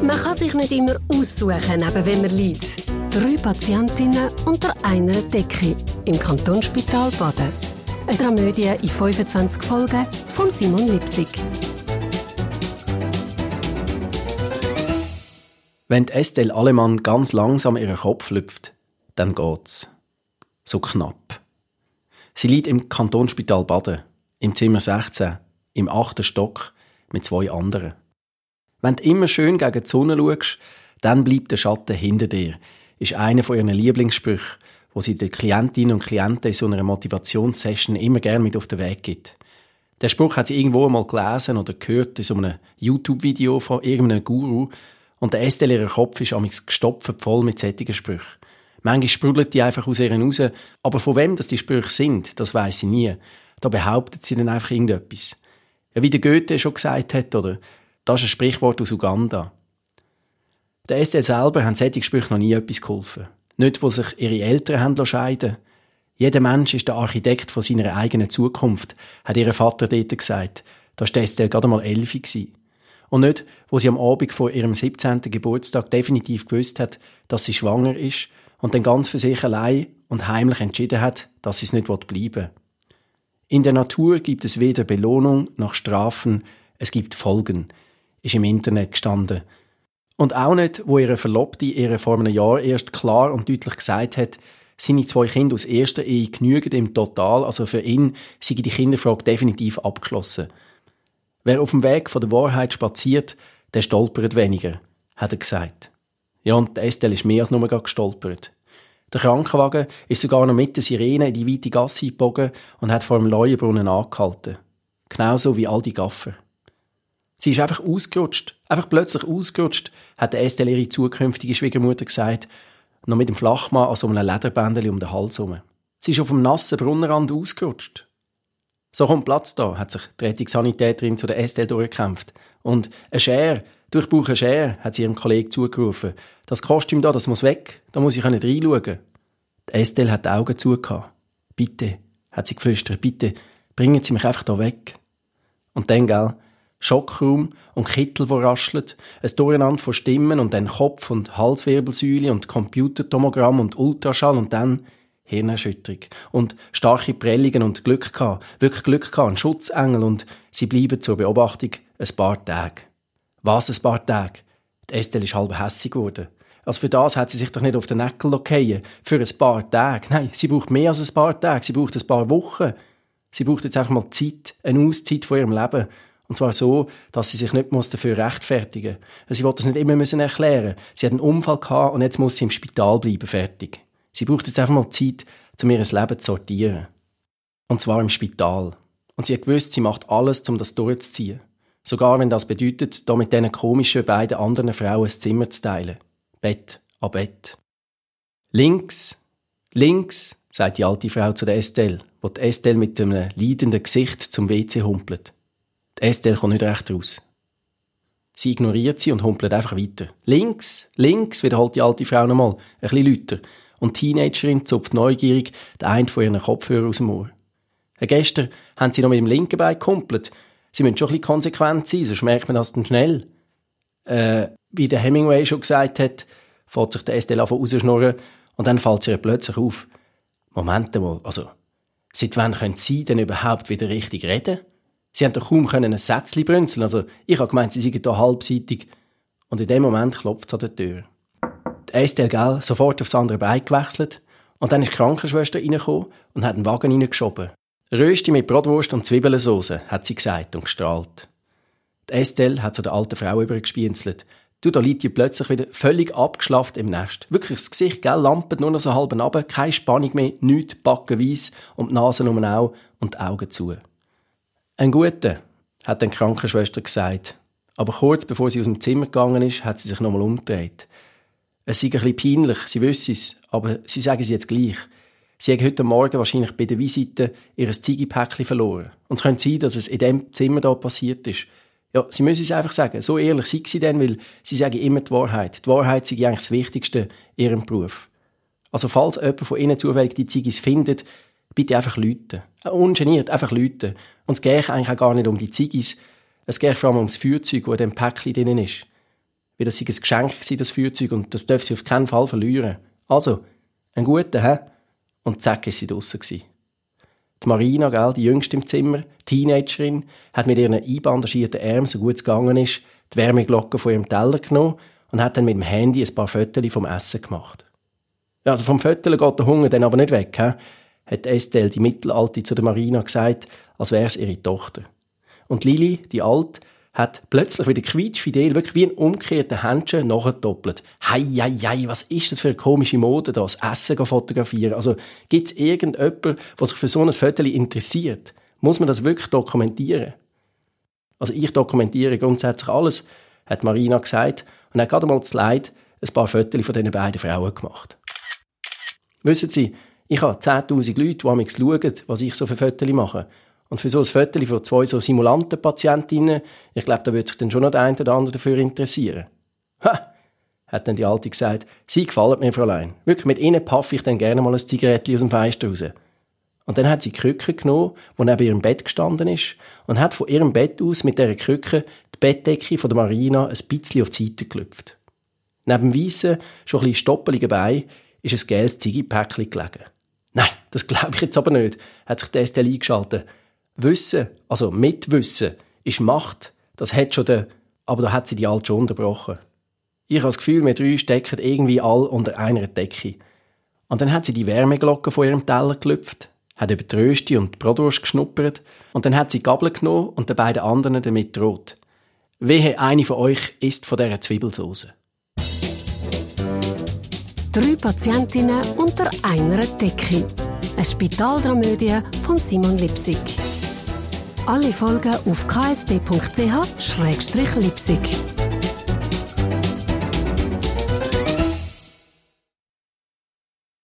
Man kann sich nicht immer aussuchen, neben wem man liegt. Drei Patientinnen unter einer Decke im Kantonsspital Baden. Eine Dramödie in 25 Folgen von Simon Lipsig. Wenn Estelle Alemann ganz langsam ihren Kopf lüpft, dann geht's. So knapp. Sie liegt im Kantonsspital Baden, im Zimmer 16, im achten Stock, mit zwei anderen. Wenn du immer schön gegen die Sonne schaust, dann bleibt der Schatten hinter dir, ist einer von ihren Lieblingssprüchen, wo sie den Klientinnen und Klienten in so einer Motivationssession immer gerne mit auf den Weg gibt. Der Spruch hat sie irgendwo einmal gelesen oder gehört in so einem YouTube-Video von irgendeinem Guru und der Estelle ihrer Kopf ist amigs gestopft voll mit sättigen Sprüchen. Manchmal sprudelt die einfach aus ihr raus, aber von wem das die Sprüche sind, das weiß sie nie. Da behauptet sie dann einfach irgendetwas. Ja, wie der Goethe schon gesagt hat, oder? Das ist ein Sprichwort aus Uganda. Der Estelle selber haben solche Sprüche noch nie etwas geholfen. Nicht, wo sich ihre Eltern haben scheiden Jeder Mensch ist der Architekt von seiner eigenen Zukunft, hat ihr Vater dort gesagt. Da war Estelle gerade mal elf. Und nicht, wo sie am Abend vor ihrem 17. Geburtstag definitiv gewusst hat, dass sie schwanger ist und dann ganz für sich allein und heimlich entschieden hat, dass sie es nicht bleiben will. In der Natur gibt es weder Belohnung noch Strafen, es gibt Folgen, ist im Internet gestanden. Und auch nicht, wo ihre Verlobte ihr vor einem Jahr erst klar und deutlich gesagt hat, seine zwei Kinder aus erster Ehe genügen im Total, also für ihn sei die Kinderfrage definitiv abgeschlossen. Wer auf dem Weg von der Wahrheit spaziert, der stolpert weniger, hat er gesagt. Ja, und Estelle ist mehr als nur gestolpert. Der Krankenwagen ist sogar noch mit der Sirene in die weite Gasse gebogen und hat vor dem Leuenbrunnen angehalten. Genauso wie all die Gaffer. Sie ist einfach ausgerutscht. Einfach plötzlich ausgerutscht, hat Estelle ihre zukünftige Schwiegermutter gesagt, noch mit dem Flachmann an so einem Lederbändeli um den Hals herum. Sie ist auf dem nassen Brunnenrand ausgerutscht. So kommt Platz da, hat sich die Rettungssanitäterin zu der Estelle durchgekämpft. Und ein Schere, durch ein Schere, hat sie ihrem Kollegen zugerufen. Das Kostüm da, das muss weg, da muss ich nicht reinschauen. Die Estelle hat die Augen zugehört. Bitte, hat sie geflüstert, bitte, bringen Sie mich einfach da weg. Und dann, gell, Schockraum und Kittel, wo raschelt, ein Durcheinander von Stimmen und dann Kopf- und Halswirbelsäule und Computertomogramm und Ultraschall und dann Hirnerschütterung und starke Prellungen und Glück gehabt, wirklich Glück gehabt, ein Schutzengel und sie bleiben zur Beobachtung ein paar Tage. Was ein paar Tage? Die Estelle ist halb hässig geworden. Also für das hat sie sich doch nicht auf den Neckel lockieren. Für ein paar Tage. Nein, sie braucht mehr als ein paar Tage. Sie braucht ein paar Wochen. Sie braucht jetzt einfach mal Zeit, eine Auszeit von ihrem Leben. Und zwar so, dass sie sich nicht dafür rechtfertigen muss. Sie wollte das nicht immer müssen erklären Sie hat einen Unfall gehabt und jetzt muss sie im Spital bleiben, fertig. Sie braucht jetzt einfach mal Zeit, um ihr Leben zu sortieren. Und zwar im Spital. Und sie hat gewusst, sie macht alles, um das durchzuziehen. Sogar wenn das bedeutet, da mit diesen komischen beiden anderen Frauen ein Zimmer zu teilen. Bett an Bett. Links, links, sagt die alte Frau zu der Estelle, wo die Estelle mit einem leidenden Gesicht zum WC humpelt. Die Estelle kommt nicht recht raus. Sie ignoriert sie und humpelt einfach weiter. Links, links, wiederholt die alte Frau nochmal, ein bisschen lauter. Und die Teenagerin zupft neugierig den einen von ihren Kopfhörern aus dem Ohr. Gestern haben sie noch mit dem linken Bein gekumpelt. Sie müssen schon ein bisschen konsequent sein, sonst merkt man das dann schnell. Äh, wie der Hemingway schon gesagt hat, fährt sich der Estelle an rausschnurren und dann fällt sie ihr plötzlich auf. Moment mal, also, seit wann können Sie denn überhaupt wieder richtig reden? Sie haben doch kaum können ein Sätzchen brünzeln. Also, ich habe gemeint, sie seien hier halbseitig. Und in dem Moment klopft es an der Tür. Die Estelle Gell sofort aufs andere Bein gewechselt. Und dann ist die Krankenschwester reingekommen und hat den Wagen reingeschoben. Rösti mit Brotwurst und Zwiebelsauce, hat sie gesagt und gestrahlt. Die Estelle hat zu der alten Frau übergespienzelt. Du, da liegt ihr plötzlich wieder völlig abgeschlafft im Nest. Wirklich, das Gesicht, gell, lampet nur noch so halb ab, keine Spannung mehr, nichts, Backen weiss und die Nase um auch und die Augen zu. Ein guter, hat die Krankenschwester gesagt. Aber kurz bevor sie aus dem Zimmer gegangen ist, hat sie sich nochmal umgedreht. Es sei ein bisschen peinlich, sie wissen es, aber sie sagen es jetzt gleich. Sie haben heute Morgen wahrscheinlich bei der Visite ihr Ziegepäckchen verloren. Und es könnte sein, dass es in dem Zimmer da passiert ist. Ja, sie müssen es einfach sagen. So ehrlich sind sie denn, weil sie sagen immer die Wahrheit. Die Wahrheit sei eigentlich das Wichtigste in ihrem Beruf. Also falls jemand von Ihnen zufällig die Ziggis findet, bitte einfach Leute. Ungeniert, einfach Leute. Und es geht eigentlich auch gar nicht um die Ziggis. Es geht vor allem um das Feuerzeug, das in dem Päckchen drin ist. Weil das sei ein Geschenk gewesen, das Feuerzeug, und das darf sie auf keinen Fall verlieren. Also, ein guter, hä? Und zack, ist sie draussen gewesen. Die Marina, gell, die jüngste im Zimmer, Teenagerin, hat mit ihren einbandagierten Armen, so gut es gegangen ist, die Wärmeglocke von ihrem Teller genommen und hat dann mit dem Handy ein paar Fotos vom Essen gemacht. Also vom Fotos geht der Hunger dann aber nicht weg, he? Hat Estelle, die Mittelalte, zu der Marina gesagt, als wäre es ihre Tochter. Und Lili, die Alt, hat plötzlich wieder quietschfidel, wirklich wie ein umgekehrter Händchen nachgedoppelt. Hei, hei, hei, was ist das für eine komische Mode da, das Essen fotografieren? Also, gibt's irgendjemanden, der sich für so ein Foto interessiert? Muss man das wirklich dokumentieren? Also, ich dokumentiere grundsätzlich alles, hat Marina gesagt, und hat gerade mal das Leid ein paar Fotos von diesen beiden Frauen gemacht. Wissen Sie, ich habe 10.000 Leute, die schauen, was ich so für Fotos mache. Und für so ein Foto von zwei so Simulanten-Patientinnen, ich glaube, da würde sich dann schon noch der eine oder andere dafür interessieren. Ha! hat dann die Alte gesagt, Sie gefallen mir, Fräulein. Wirklich, mit Ihnen paffe ich dann gerne mal ein Zigarettchen aus dem Fenster raus. Und dann hat sie Krücke genommen, die neben ihrem Bett gestanden ist, und hat von ihrem Bett aus mit dieser Krücke die Bettdecke von der Marina ein bisschen auf die Seite geklüpft. Neben dem weissen, schon ein bisschen stoppeligen Bein ist ein gelbes Ziggy-Päckchen gelegen. Nein, das glaube ich jetzt aber nicht, hat sich der Estelle eingeschaltet. Wissen, also Mitwissen, ist Macht. Das hat schon der, aber da hat sie die Alte schon unterbrochen. Ich habe das Gefühl, wir drei stecken irgendwie all unter einer Decke. Und dann hat sie die Wärmeglocke von ihrem Teller gelüpft, hat über die Rösti und die Bratwurst geschnuppert und dann hat sie Gabel genommen und den beiden anderen damit droht. Wehe, eine von euch isst von dieser Zwiebelsauce. Drei Patientinnen unter einer Decke. Eine Spitaldramödie von Simon Lipsig. Alle Folgen auf ksb.ch-lipsig.